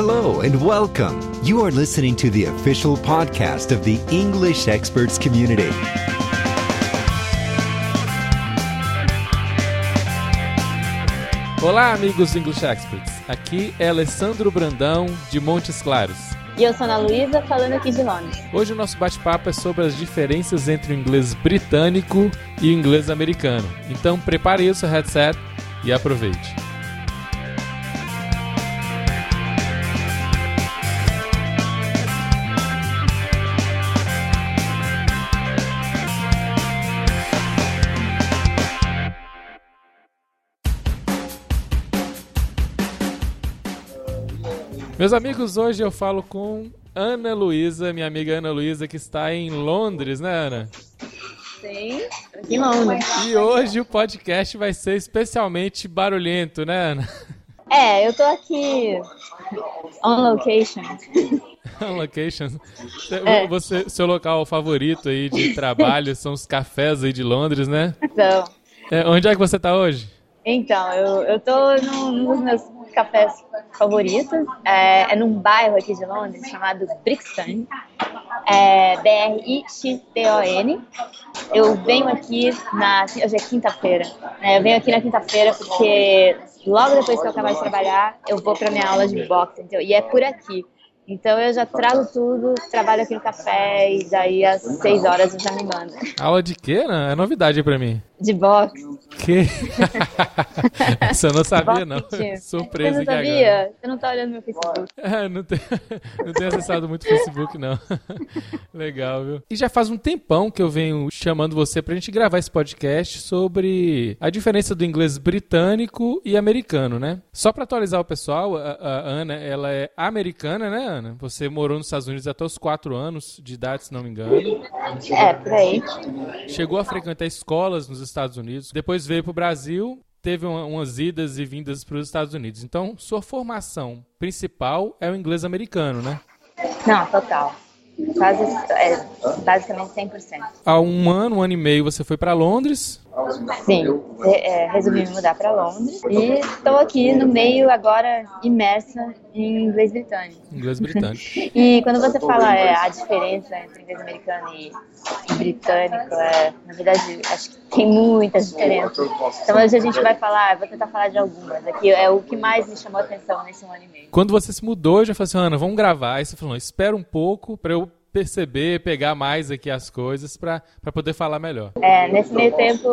Hello and welcome. You are listening to the official podcast of the English Experts Community. Olá, amigos English Experts. Aqui é Alessandro Brandão, de Montes Claros. E eu sou Ana Luísa, falando aqui de Londres. Hoje o nosso bate-papo é sobre as diferenças entre o inglês britânico e o inglês americano. Então prepare o seu headset e aproveite. Meus amigos, hoje eu falo com Ana Luísa, minha amiga Ana Luísa, que está em Londres, né, Ana? Sim, aqui em Londres. E hoje o podcast vai ser especialmente barulhento, né, Ana? É, eu tô aqui on location. On location. É. Você, seu local favorito aí de trabalho são os cafés aí de Londres, né? Então, É, onde é que você está hoje? então eu, eu tô num, num dos meus cafés favoritos. É, é num bairro aqui de Londres chamado Brixton. É B-R-I-X-T-O-N. Eu venho aqui na. Hoje é quinta-feira. né? Eu venho aqui na quinta-feira porque logo depois que eu acabar de trabalhar, eu vou para minha aula de boxe. Então, e é por aqui. Então eu já trago tudo, trabalho aqui no café e daí às seis horas eu já me mando. Aula de quê, Ana? É novidade pra mim. De boxe. Que? Essa eu não sabia, não. Surpresa Você não agora. sabia? Você não tá olhando meu Facebook. É, não, tem, não tenho acessado muito o Facebook, não. Legal, viu? E já faz um tempão que eu venho chamando você pra gente gravar esse podcast sobre a diferença do inglês britânico e americano, né? Só pra atualizar o pessoal, a, a Ana, ela é americana, né, Ana? Você morou nos Estados Unidos até os 4 anos de idade, se não me engano. É, por aí. Chegou a frequentar escolas nos Estados Unidos, depois veio para o Brasil, teve uma- umas idas e vindas para os Estados Unidos. Então, sua formação principal é o inglês americano, né? Não, total. Quase, é, basicamente 100%. Há um ano, um ano e meio, você foi para Londres. Sim, é, resolvi me mudar para Londres e estou aqui no meio agora imersa em inglês britânico. Inglês britânico. E quando você fala é, a diferença entre inglês americano e, e britânico, é, na verdade, acho que tem muitas diferenças. Então hoje a gente vai falar, vou tentar falar de algumas. Aqui é o que mais me chamou a atenção nesse ano e meio. Quando você se mudou, eu já falei assim, Ana, vamos gravar. Aí você falou, espera um pouco para eu perceber, pegar mais aqui as coisas para poder falar melhor. É, nesse meio tempo,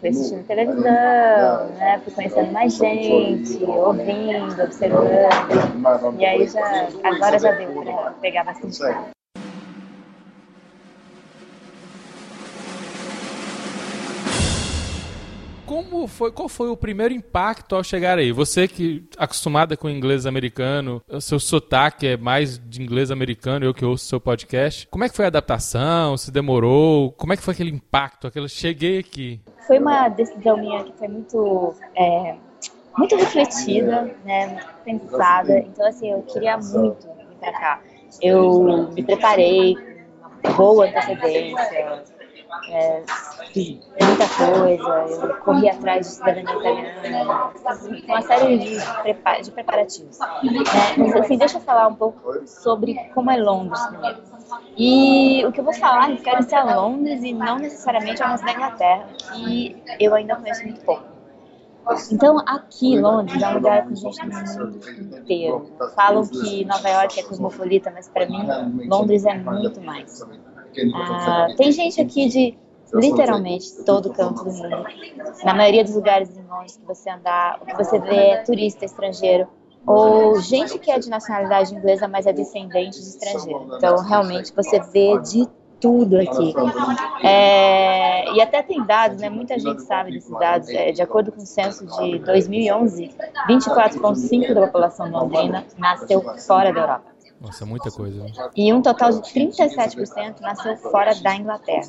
fui assistindo televisão, né, fui conhecendo mais gente, ouvindo, observando. E aí já, agora já deu pra pegar bastante Como foi, qual foi o primeiro impacto ao chegar aí? Você que acostumada com inglês americano, seu sotaque é mais de inglês americano, eu que ouço seu podcast. Como é que foi a adaptação? Se demorou? Como é que foi aquele impacto? Aquele cheguei aqui. Foi uma decisão minha que foi muito, é, muito refletida, né, muito pensada. Então, assim, eu queria muito vir pra cá. Eu me preparei boa antecedência, é, fiz muita coisa, eu corri atrás de cidadania italiana, fiz uma série de, de preparativos. né. Mas, assim, deixa eu falar um pouco sobre como é Londres primeiro. E o que eu vou falar refere-se a Londres e não necessariamente ao resto da Inglaterra, que eu ainda conheço muito pouco. Então, aqui, Londres é um lugar com gente do mundo inteiro. Falam que Nova York é cosmopolita, mas para mim, Londres é muito mais. Ah, tem gente aqui de literalmente todo canto do mundo. Na maioria dos lugares em Londres que você andar, o que você vê é turista estrangeiro ou gente que é de nacionalidade inglesa, mas é descendente de estrangeiro. Então, realmente, você vê de tudo aqui. É, e até tem dados, né? Muita gente sabe desses dados. É, de acordo com o censo de 2011, 24,5% da população londrina nasceu fora da Europa. Nossa, muita coisa. né? E um total de 37% nasceu fora da Inglaterra.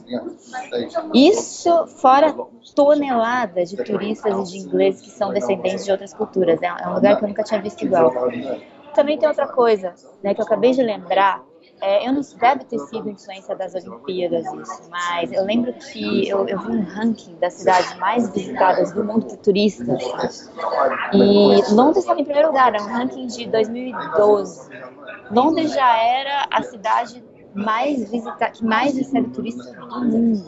Isso fora toneladas de turistas e de ingleses que são descendentes de outras culturas. É é um lugar que eu nunca tinha visto igual. Também tem outra coisa, né, que eu acabei de lembrar, É, eu não deve ter sido influência das Olimpíadas isso, mas eu lembro que eu, eu vi um ranking das cidades mais visitadas do mundo por turistas. E Londres estava em primeiro lugar, era um ranking de 2012. Londres já era a cidade mais visita que mais recebe turistas do mundo.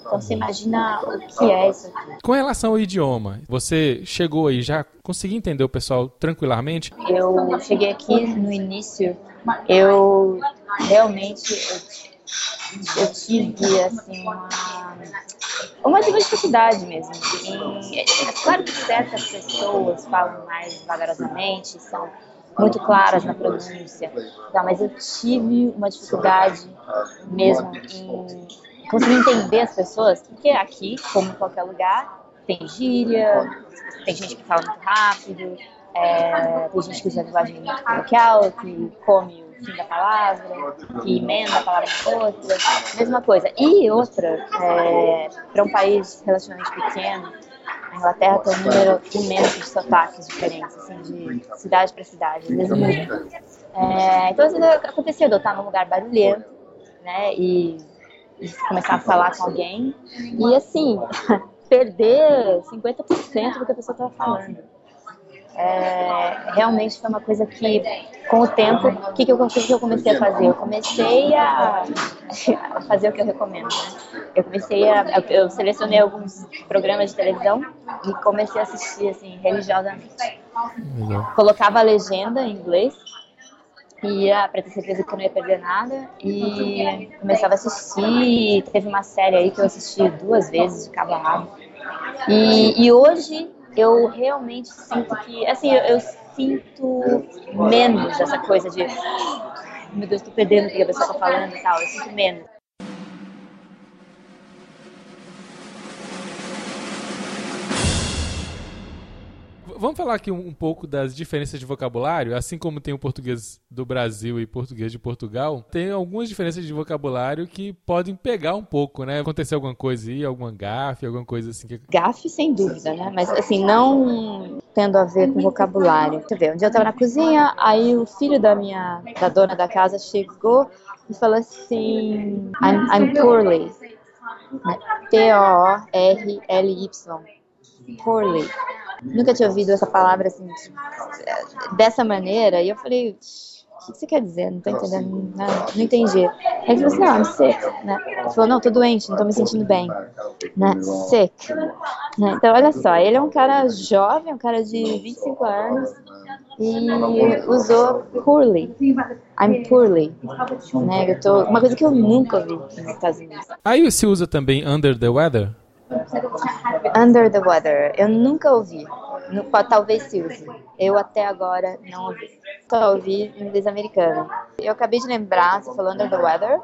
Então você imagina o que é isso aqui. Com relação ao idioma, você chegou aí, já conseguiu entender o pessoal tranquilamente? Eu cheguei aqui no início, eu realmente eu, eu tive assim uma uma dificuldade mesmo. E, é claro que certas pessoas falam mais vagarosamente, são muito claras na pronúncia, tá, mas eu tive uma dificuldade mesmo em conseguir entender as pessoas, porque aqui, como em qualquer lugar, tem gíria, tem gente que fala muito rápido, é, tem gente que usa linguagem muito coloquial, que come o fim da palavra, que emenda a palavra na outra, mesma coisa. E outra, é, para um país relativamente pequeno, a Inglaterra tem um número imenso de sotaques diferentes, assim, de cidade para cidade, às vezes muito. É, então, às vezes acontecia de eu estar num lugar barulhento, né, e, e começar a falar com alguém, e assim, perder 50% do que a pessoa estava falando. É, realmente foi uma coisa que, com o tempo, o que, que, eu, que, eu comecei a fazer? Eu comecei a, a fazer o que eu recomendo. Né? Eu comecei a. Eu selecionei alguns programas de televisão e comecei a assistir, assim, religiosamente. Colocava a legenda em inglês ia para ter certeza que eu não ia perder nada e começava a assistir. Teve uma série aí que eu assisti duas vezes de cabo a rabo. E, e hoje eu realmente sinto que, assim, eu, eu sinto menos essa coisa de, meu Deus, tô perdendo o que a pessoa tá falando e tal, eu sinto menos. Vamos falar aqui um, um, pouco das diferenças de vocabulário, assim como tem o português do Brasil e português de Portugal, tem algumas diferenças de vocabulário que podem pegar um pouco, né? Aconteceu alguma coisa aí, alguma gafe, alguma coisa assim que... Gafe, sem dúvida, né? Mas assim, não tendo a ver com vocabulário. Você um dia eu tava na cozinha, aí o filho da minha, da dona da casa chegou e falou assim, I'm, I'm poorly. P-O-R-L-Y. Poorly nunca tinha ouvido essa palavra assim, dessa maneira, e eu falei, o que você quer dizer? Não tô entendendo nada, não entendi. Aí ele falou assim, não, I'm sick, né? Ele falou, não, tô doente, não tô me sentindo bem, né? Sick. Né? Então, olha só, ele é um cara jovem, um cara de 25 anos, e usou poorly. I'm poorly. Né? Eu tô, uma coisa que eu nunca ouvi nos Estados Unidos. Aí se usa também under the weather? Under the Weather. Eu nunca ouvi. Talvez se use. Eu até agora não ouvi. Só ouvi em inglês americano. Eu acabei de lembrar, você falou Under the Weather.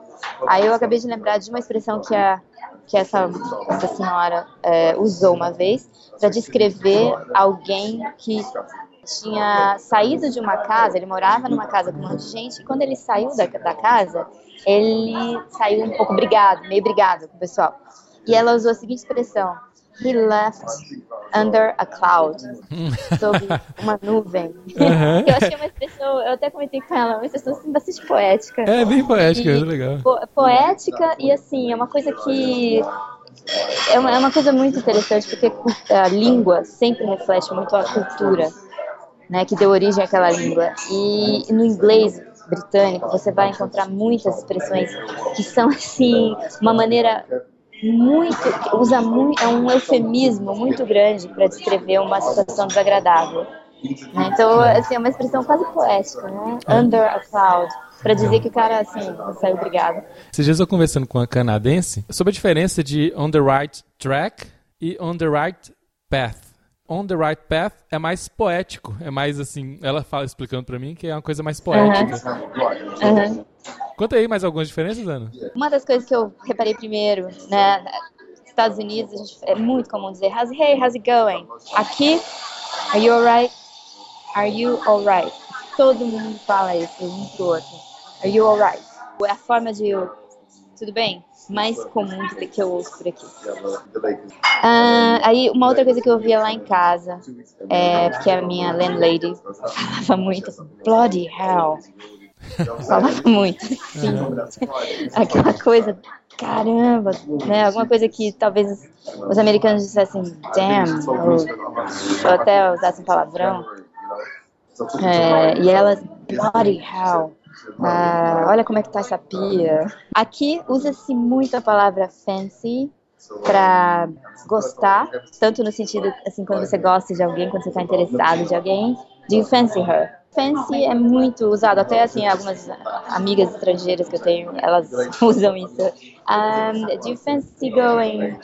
Aí eu acabei de lembrar de uma expressão que, a, que essa, essa senhora é, usou uma vez para descrever alguém que tinha saído de uma casa, ele morava numa casa com um monte de gente, e quando ele saiu da, da casa, ele saiu um pouco brigado, meio brigado com o pessoal. E ela usou a seguinte expressão: He left under a cloud. Sob uma nuvem. Uhum. eu achei uma expressão, eu até comentei com ela, uma expressão assim, bastante poética. É, bem poética, e, legal. Po poética e assim, é uma coisa que. É uma, é uma coisa muito interessante, porque a língua sempre reflete muito a cultura né, que deu origem àquela língua. E no inglês britânico você vai encontrar muitas expressões que são assim uma maneira muito, usa muito, é um eufemismo muito grande para descrever uma situação desagradável. Né? Então, assim, é uma expressão quase poética, né? Under a cloud. Pra dizer que o cara, assim, saiu obrigado. Esses dias eu conversando com uma canadense sobre a diferença de on the right track e on the right path. On the Right Path é mais poético, é mais assim, ela fala explicando para mim que é uma coisa mais poética. Conta aí mais algumas diferenças, Ana. Uma das coisas que eu reparei primeiro, né, Estados Unidos, é muito comum dizer, how's, hey, how's it going? Aqui, are you alright? Are you alright? Todo mundo fala isso um pro outro. Are you alright? É a forma de tudo bem? Mais comum do que eu ouço por aqui. Uh, aí, uma outra coisa que eu via lá em casa, é porque a minha landlady falava muito, bloody hell. Falava muito, sim. Aquela coisa, caramba, né? Alguma coisa que talvez os americanos dissessem damn, ou, ou até usassem palavrão. É, e elas, bloody hell. Ah, olha como é que tá essa pia. Aqui usa-se muito a palavra fancy para gostar, tanto no sentido, assim, quando você gosta de alguém, quando você está interessado de alguém, de fancy her. Fancy é muito usado, até assim, algumas amigas estrangeiras que eu tenho, elas usam isso. Um, do you fancy going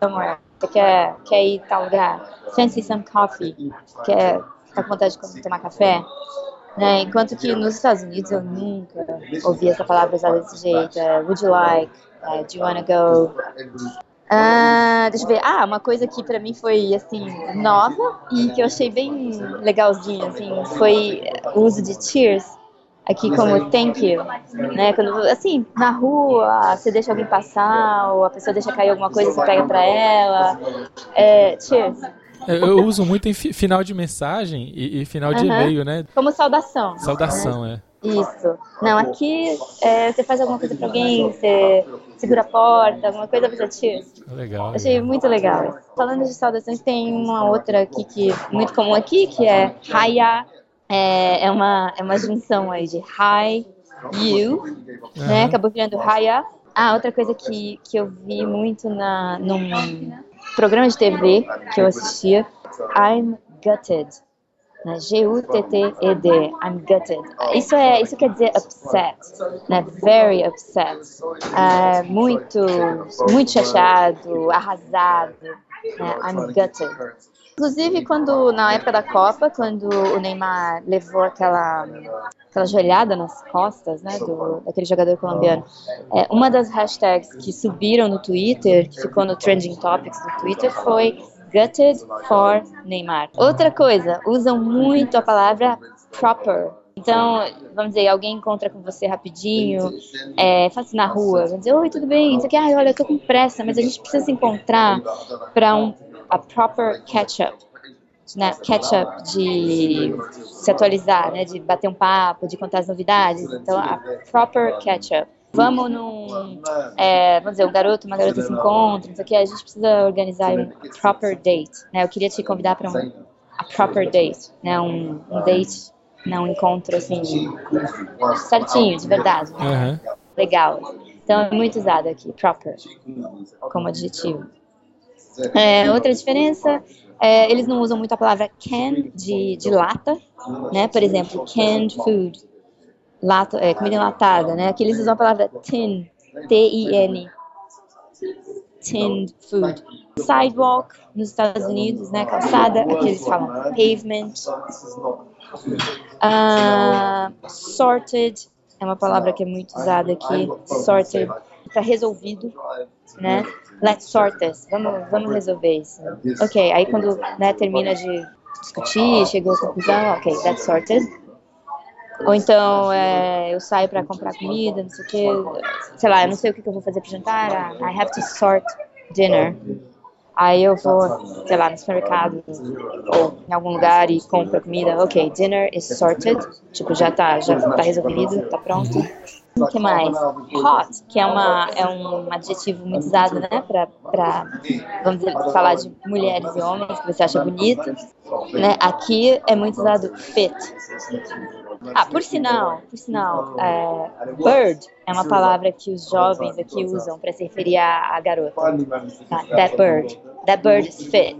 somewhere? Você quer, quer ir tal lugar? Fancy some coffee? Quer, tá com vontade de tomar café? Né? Enquanto que nos Estados Unidos eu nunca ouvi essa palavra usada desse jeito. Uh, would you like? Uh, do you wanna go? Uh, deixa eu ver. Ah, uma coisa que pra mim foi, assim, nova e que eu achei bem legalzinho, assim, foi o uso de cheers aqui como thank you, né? Quando, assim, na rua, você deixa alguém passar ou a pessoa deixa cair alguma coisa, você pega pra ela. É, cheers. Eu uso muito em final de mensagem e, e final de e-mail, né? Como saudação. Saudação, né? é. Isso. Não, aqui é, você faz alguma coisa pra alguém, você segura a porta, alguma coisa, você tira. Legal. Achei muito legal. Falando de saudações, tem uma outra aqui que é muito comum aqui, que é Haya. É, é, uma, é uma junção aí de Hi, You, uhum. né? Acabou virando Haya. Ah, outra coisa que, que eu vi muito na, num programa de TV que eu assistia, I'm gutted. Né? G-U-T-T-E-D, I'm gutted. Isso, é, isso quer dizer upset, né? very upset. É, muito, muito chateado, arrasado. Né? I'm gutted. Inclusive, quando na época da Copa, quando o Neymar levou aquela, aquela joelhada nas costas né, do, daquele jogador colombiano, é, uma das hashtags que subiram no Twitter, que ficou no Trending Topics do Twitter, foi Gutted for Neymar. Outra coisa, usam muito a palavra proper. Então, vamos dizer, alguém encontra com você rapidinho, é, faz na rua, vai dizer, oi, tudo bem? Isso aqui, olha, eu tô com pressa, mas a gente precisa se encontrar para um a proper catch-up. Né, catch-up de se atualizar, né, de bater um papo, de contar as novidades. Então, a proper catch-up. Vamos num. É, vamos dizer, um garoto, uma garota se encontram, isso aqui, a gente precisa organizar um proper date. Né? Eu queria te convidar para um a proper date, né? Um, um date, né? um encontro assim, certinho, de verdade. Né? Uhum. Legal. Então é muito usado aqui, proper, como adjetivo. É, outra diferença, é, eles não usam muito a palavra can de, de lata, né? Por exemplo, canned food, lata, é, comida enlatada, né? Aqui eles usam a palavra tin, T-I-N, tinned food. Sidewalk nos Estados Unidos, né? Calçada, aqui eles falam pavement. Uh, sorted é uma palavra que é muito usada aqui, sorted para resolvido, né? Let's sort this. Vamos, vamos resolver isso. Ok, aí quando né, termina de discutir, chegou à conclusão, ok, that's sorted. Ou então é, eu saio para comprar comida, não sei o que, sei lá, eu não sei o que, eu vou fazer para jantar. I have to sort dinner. Aí eu vou, sei lá, no supermercado ou em algum lugar e compro comida. Ok, dinner is sorted. Tipo, já tá, já tá resolvido, tá pronto. O que mais? Hot, que é, uma, é um adjetivo muito usado, né, pra, pra vamos dizer, falar de mulheres e homens que você acha bonito. Né? Aqui é muito usado fit. Ah, por sinal, por sinal, é, bird é uma palavra que os jovens aqui usam para se referir à, garota. Tá? That bird. That bird is fit.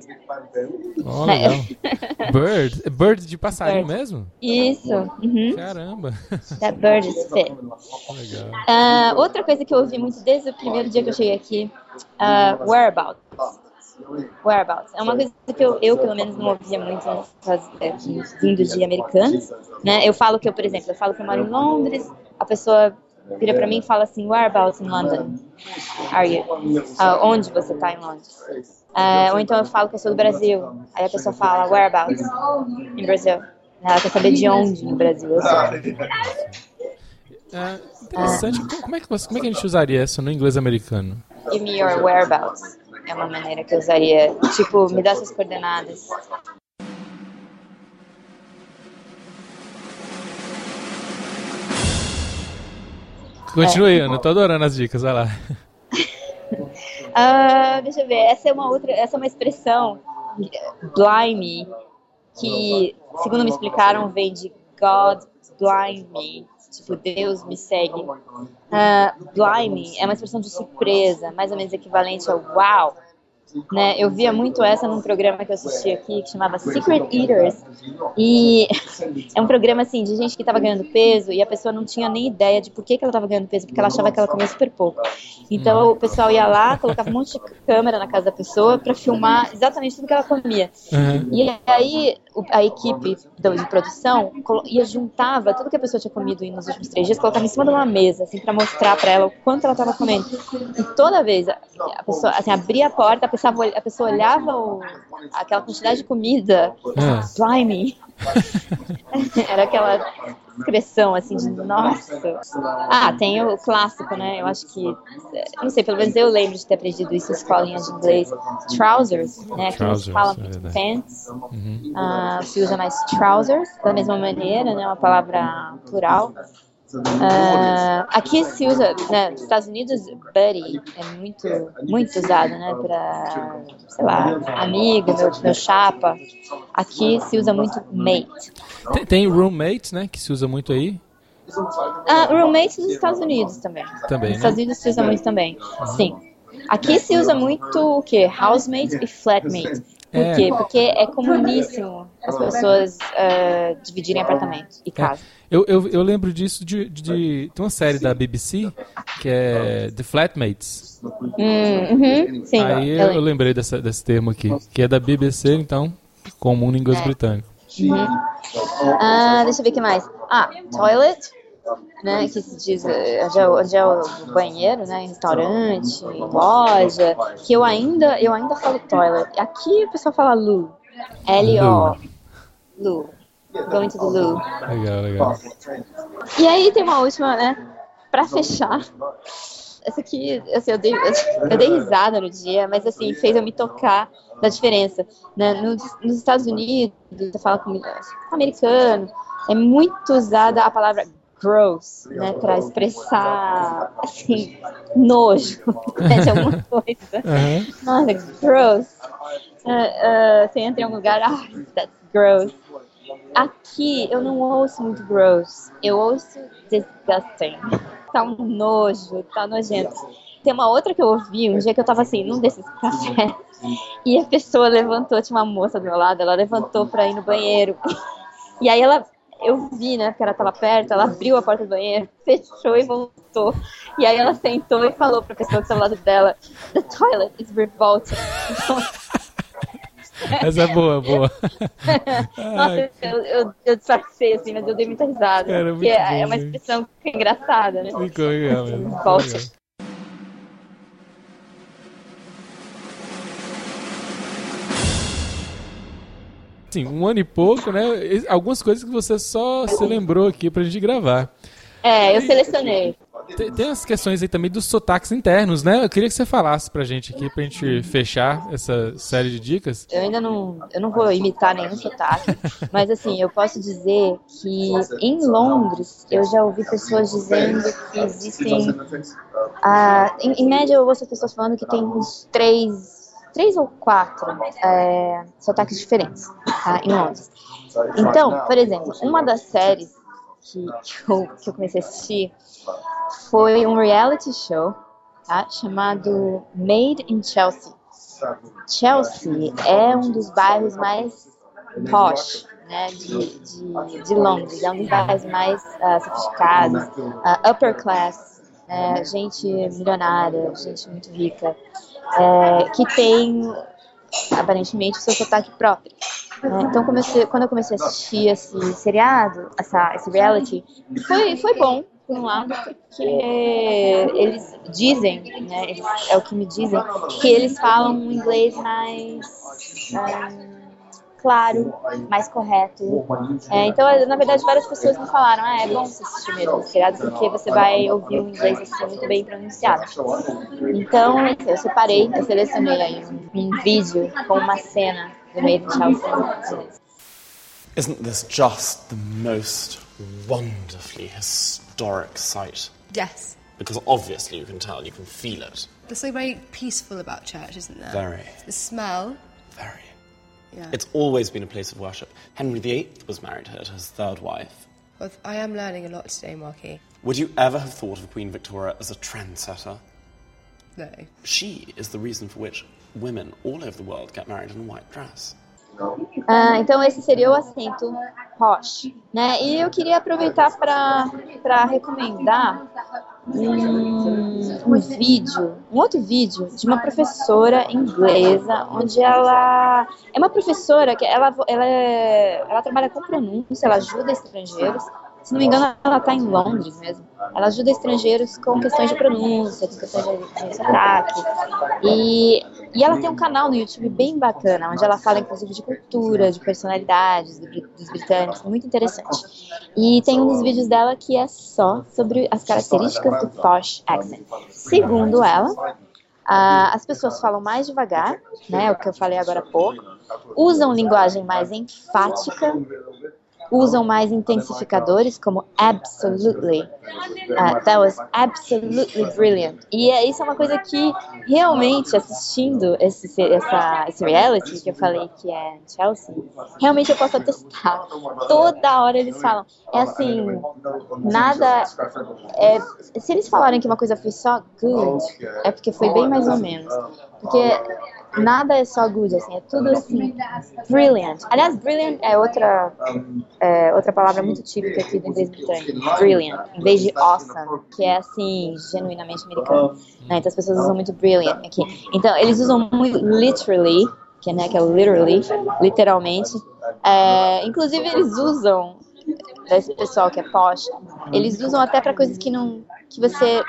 Oh, bird? Bird de passarinho bird. mesmo? Isso. Uhum. Caramba. That bird is fit. Uh, outra coisa que eu ouvi muito desde o primeiro dia que eu cheguei aqui, uh, whereabouts. Whereabouts. É uma coisa que eu, eu pelo menos, não ouvia muito é, vindo de americanos. Né? Eu falo que eu, por exemplo, eu falo que eu moro em Londres, a pessoa vira para mim e fala assim, whereabouts in London are you? Uh, onde você está em Londres? Uh, ou então eu falo que eu sou do Brasil, aí a pessoa fala, whereabouts in Brazil? Ela quer saber de onde no Brasil eu sou. É interessante. Ah. Como, é que você, como é que a gente usaria isso no inglês americano? Give me your whereabouts é uma maneira que eu usaria. Tipo, me dá suas coordenadas. Continue, é. Ana, tô adorando as dicas, vai lá. Uh, deixa eu ver, essa é uma outra, essa é uma expressão, blimey, que, segundo me explicaram, vem de God blind me, tipo, Deus me segue. Uh, blimey é uma expressão de surpresa, mais ou menos equivalente ao wow. Né? Eu via muito essa num programa que eu assisti aqui que chamava Secret Eaters. E é um programa assim de gente que estava ganhando peso e a pessoa não tinha nem ideia de por que, que ela estava ganhando peso, porque ela achava que ela comia super pouco. Então o pessoal ia lá, colocava um monte de câmera na casa da pessoa para filmar exatamente tudo que ela comia. E aí a equipe de produção ia juntava tudo que a pessoa tinha comido nos últimos três dias, colocava em cima de uma mesa, assim, para mostrar para ela o quanto ela estava comendo. E toda vez a pessoa, assim, abria a porta, a pessoa, a pessoa olhava o, aquela quantidade de comida, é. blimey, Era aquela expressão assim de nossa. Ah, tem o clássico, né? Eu acho que, não sei, pelo menos eu lembro de ter aprendido isso em escolinha de inglês. Trousers, né? Que trousers, fala muito é pants. Uhum. Uh, se usa mais trousers, da mesma maneira, né? Uma palavra plural. Uh, aqui se usa, né, nos Estados Unidos, buddy é muito, muito usado, né, para, sei lá, amigo, meu, meu chapa. Aqui se usa muito mate. Tem, tem roommate, né, que se usa muito aí. Uh, roommate nos Estados Unidos também. Também, Nos né? Estados Unidos se usa muito também, sim. Aqui se usa muito o que? Housemate e flatmate. Por é. quê? Porque é comuníssimo as pessoas uh, dividirem apartamento e é. casa. É. Eu, eu, eu lembro disso de, de, de, Tem uma série da BBC que é The Flatmates. Hum, uhum, sim, Aí eu, eu lembrei dessa, desse termo aqui, que é da BBC, então, comum no inglês é. britânico. Uhum. Ah, deixa eu ver o que mais. Ah, toilet, né, que se diz eh, onde é, onde é o banheiro, né, em restaurante, em loja, que eu ainda, eu ainda falo toilet. Aqui o pessoal fala loo, L-O, loo. Going to the Loo. Legal, legal. E aí tem uma última, né? Pra fechar. Essa aqui, assim, eu dei, eu dei risada no dia, mas assim, fez eu me tocar da diferença. Né? Nos, nos Estados Unidos, você fala com americano, é muito usada a palavra gross, né, para expressar assim nojo né, de alguma coisa. Uhum. Nossa, gross. Uh, uh, você entra em algum lugar, ah, that's gross. Aqui eu não ouço muito gross, eu ouço disgusting. Tá um nojo, tá nojento. Tem uma outra que eu ouvi um dia que eu tava assim, num desses cafés, e a pessoa levantou, tinha uma moça do meu lado, ela levantou pra ir no banheiro. E aí ela, eu vi, né, porque ela tava perto, ela abriu a porta do banheiro, fechou e voltou. E aí ela sentou e falou pra pessoa que tava ao lado dela, the toilet is revolting. Essa é boa, boa. Nossa, eu, eu, eu disfarcei assim, mas eu dei muita risada. Cara, porque é, bom, é uma expressão que é engraçada, né? Ficou legal. Sim, um ano e pouco, né? Algumas coisas que você só se lembrou aqui pra gente gravar. É, eu selecionei. Tem, tem as questões aí também dos sotaques internos, né? Eu queria que você falasse pra gente aqui, pra gente fechar essa série de dicas. Eu ainda não, eu não vou imitar nenhum sotaque, mas assim, eu posso dizer que em Londres eu já ouvi pessoas dizendo que existem. Uh, em, em média, eu ouço pessoas falando que tem uns três, três ou quatro é, sotaques diferentes tá, em Londres. Então, por exemplo, uma das séries que, que, eu, que eu comecei a assistir foi um reality show tá, chamado Made in Chelsea. Chelsea é um dos bairros mais posh né, de, de, de Londres, é um dos bairros mais uh, sofisticados, uh, upper class, né, gente milionária, gente muito rica, é, que tem aparentemente seu sotaque próprio. Né? Então, comecei, quando eu comecei a assistir esse seriado, essa, esse reality, foi, foi bom, por um lado, porque eles dizem, né, eles, é o que me dizem, que eles falam um inglês mais um, claro, mais correto. É, então, na verdade, várias pessoas me falaram, ah, é bom você assistir mesmo seriado, porque você vai ouvir um inglês assim, muito bem pronunciado. Então, eu separei, eu selecionei aí um, um vídeo com uma cena do meio de Chelsea. Isn't this just the most wonderfully historic sight? Yes, Because obviously you can tell, you can feel it. There's something very peaceful about church, isn't there? Very. The smell. Very. Yeah. It's always been a place of worship. Henry VIII was married here to his third wife. Well, I am learning a lot today, Marky. Would you ever have thought of Queen Victoria as a trendsetter? No. She is the reason for which women all over the world get married in a white dress. Ah, então esse seria o acento posh, né? E eu queria aproveitar para recomendar um, um vídeo, um outro vídeo de uma professora inglesa, onde ela é uma professora que ela, ela, é, ela trabalha com pronúncia, ela ajuda estrangeiros se não me engano, ela está em Londres mesmo. Ela ajuda estrangeiros com questões de pronúncia, com questões de, sotaque. E, e ela tem um canal no YouTube bem bacana, onde ela fala inclusive de cultura, de personalidades dos britânicos, muito interessante. E tem um dos vídeos dela que é só sobre as características do posh accent. Segundo ela, as pessoas falam mais devagar, né, o que eu falei agora há pouco, usam linguagem mais enfática, usam mais intensificadores como absolutely. Uh, that was absolutely brilliant. E é, isso é uma coisa que realmente assistindo esse, essa, esse reality que eu falei que é Chelsea, realmente eu posso atestar. Toda hora eles falam. É assim, nada. É, se eles falarem que uma coisa foi só good, é porque foi bem mais ou menos. Porque nada é só good, assim, é tudo assim, brilliant. Aliás, brilliant é outra, é, outra palavra muito típica aqui do inglês britânico, brilliant, em vez de awesome, que é assim, genuinamente americano. Né? Então as pessoas usam muito brilliant aqui. Então, eles usam muito literally, que, né, que é literally, literalmente. É, inclusive, eles usam, esse pessoal que é posh, eles usam até para coisas que não que você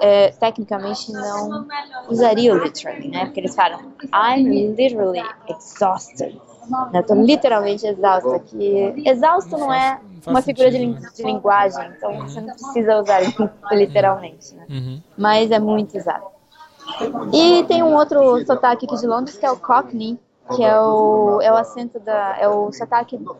é, tecnicamente não usaria o literally, né? Porque eles falam I'm literally exhausted. Eu tô literalmente exausta. Que exausto não é uma figura de, de linguagem, então você não precisa usar literalmente, né? Uhum. Mas é muito usado. E tem um outro sotaque aqui de Londres que é o Cockney, que é o, é o acento da. é o sotaque do,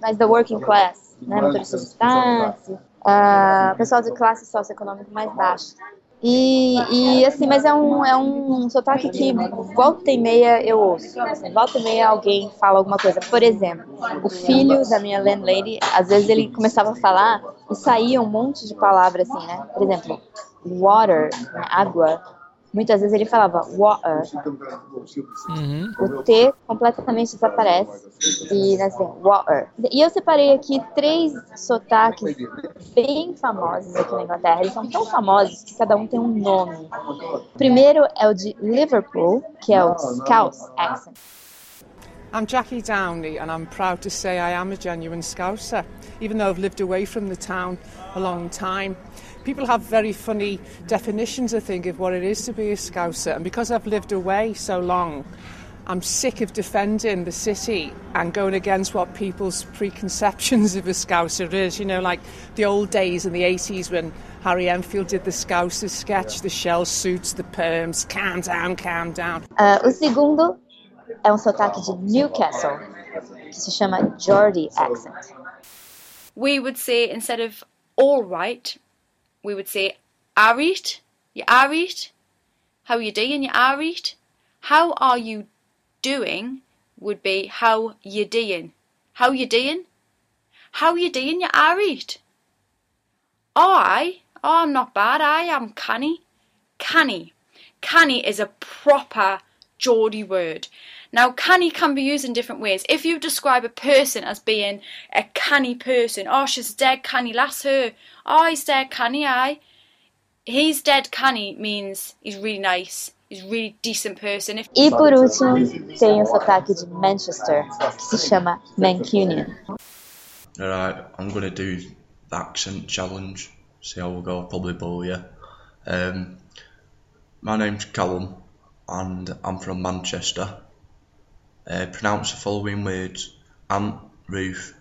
mais da working class, né? Motoristas de táxi, uh, pessoal de classe socioeconômica mais baixa. E, e, assim, mas é um, é um sotaque que volta e meia eu ouço. Assim, volta e meia alguém fala alguma coisa. Por exemplo, o filho da minha landlady, às vezes ele começava a falar e saía um monte de palavras assim, né? Por exemplo, water, água, Muitas vezes ele falava water. Uhum. O T completamente desaparece. E né, assim, water. E eu separei aqui três sotaques bem famosos aqui na Inglaterra. Eles são tão famosos que cada um tem um nome. O primeiro é o de Liverpool, que é o Scouse accent. I'm Jackie Downey, and I'm proud to say I am a genuine Scouser, even though I've lived away from the town a long time. People have very funny definitions, I think, of what it is to be a Scouser. And because I've lived away so long, I'm sick of defending the city and going against what people's preconceptions of a Scouser is. You know, like the old days in the 80s when Harry Enfield did the Scouser sketch, the shell suits, the perms, calm down, calm down. Uh, o segundo é um sotaque de Newcastle, que se chama Geordie accent. We would say instead of all right, we would say Arit, you Arit. How you doing, you Arit? How are you doing would be how you doing. How you doing? How you doing, you Arit? I, oh, I'm not bad. I am canny. Canny. Canny is a proper Geordie word. Now, canny can be used in different ways. If you describe a person as being a canny person, oh, she's a dead canny, lass her. Oh, he's dead canny, aye. He's dead canny means he's really nice. He's a really decent person. If... E por último, tem o sotaque de Manchester, que se chama Mancunian. Alright, I'm gonna do the accent challenge. See how we go. Probably bore you. Um, my name's Callum, and I'm from Manchester. Uh, pronounce the following words: ant, roof,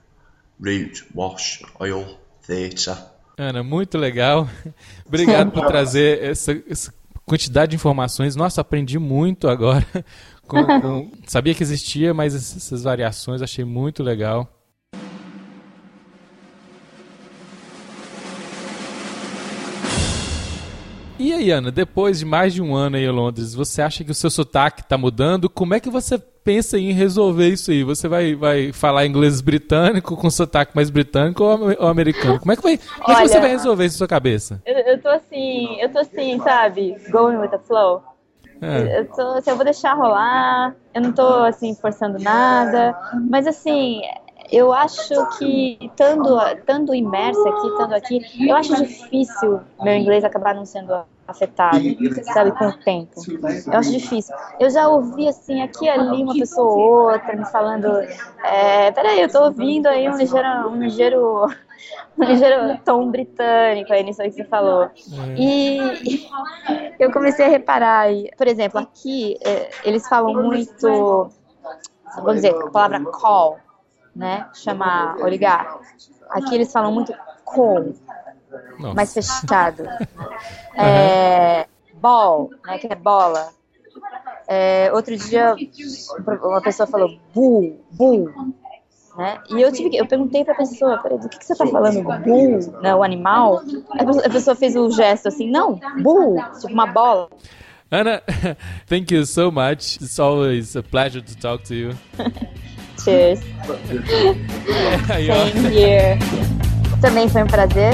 root, wash, oil, theatre. Ana, muito legal. Obrigado por trazer essa, essa, quantidade de informações. Nossa, aprendi muito agora. Com, com, sabia que existia, mas essas variações achei muito legal. aí, Ana, depois de mais de um ano aí em Londres, você acha que o seu sotaque está mudando? Como é que você pensa em resolver isso aí? Você vai, vai falar inglês britânico com sotaque mais britânico ou, americano? Como é que, vai, como é que você vai resolver isso na sua cabeça? Eu, eu tô assim, eu tô assim, sabe? Going with the flow. É. Eu, tô, assim, eu vou deixar rolar, eu não tô assim forçando nada, mas assim, eu acho que estando, estando imersa aqui, estando aqui, eu acho difícil meu inglês acabar não sendo afetado, sabe, com o tempo. Eu acho difícil. Eu já ouvi, assim, aqui e ali, uma pessoa ou outra me falando, é, peraí, eu tô ouvindo aí um ligeiro, um ligeiro, um ligeiro tom britânico aí nisso aí que você falou. E eu comecei a reparar, e, por exemplo, aqui é, eles falam muito, vamos dizer, a palavra call, né, chamar ou ligar. Aqui eles falam muito com, Nossa. mais fechado. É, ball, né, que é bola. É, outro dia uma pessoa falou bull, bull, né? E eu tive que, eu perguntei pra pessoa, peraí, do que, que você tá falando? Bull, né, o animal? A pessoa, a pessoa fez o gesto assim, não, bull, tipo uma bola. Ana, thank you so much. It's always a pleasure to talk to you. Cheers. Same here. Também foi um prazer.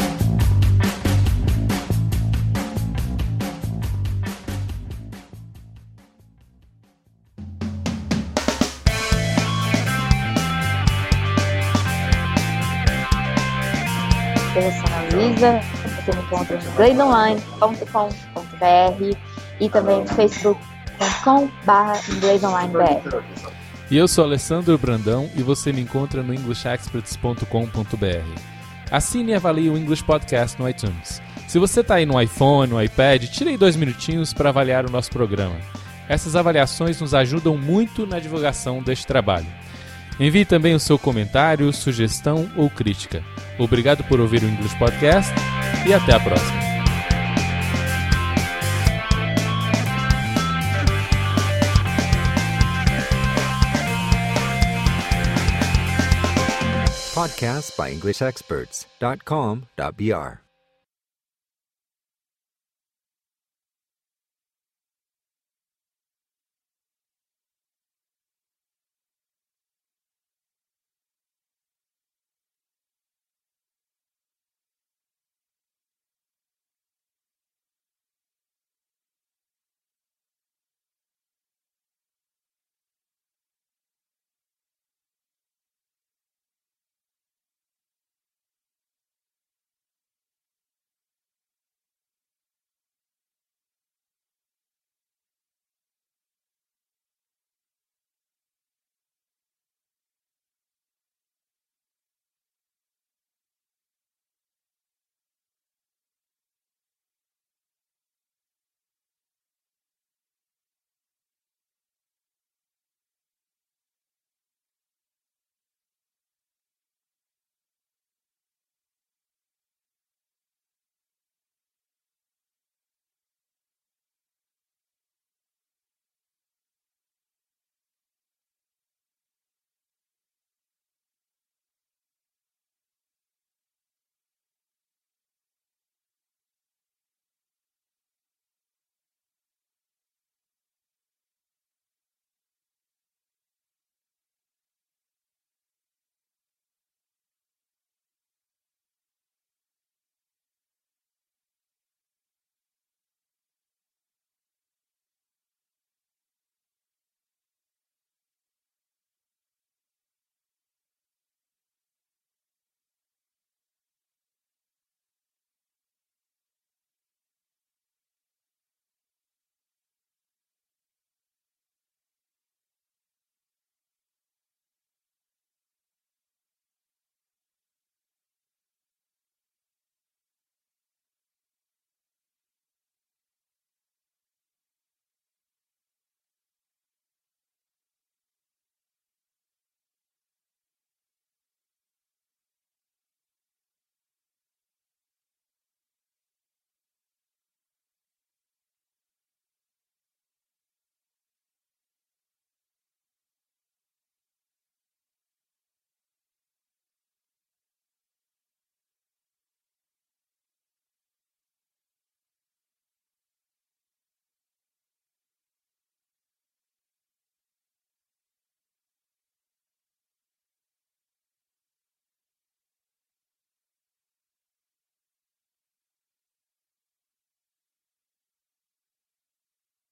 Eu sou a Luísa, você me encontra no inglesonline.com.br e também no facebook.com.br inglesonlinebr. E eu sou Alessandro Brandão e você me encontra no englishexperts.com.br. Assine e avalie o English Podcast no iTunes. Se você está aí no iPhone, no iPad, tire aí dois minutinhos para avaliar o nosso programa. Essas avaliações nos ajudam muito na divulgação deste trabalho. Envie também o seu comentário, sugestão ou crítica. Obrigado por ouvir o English Podcast e até a próxima. Podcasts by EnglishExperts.com.br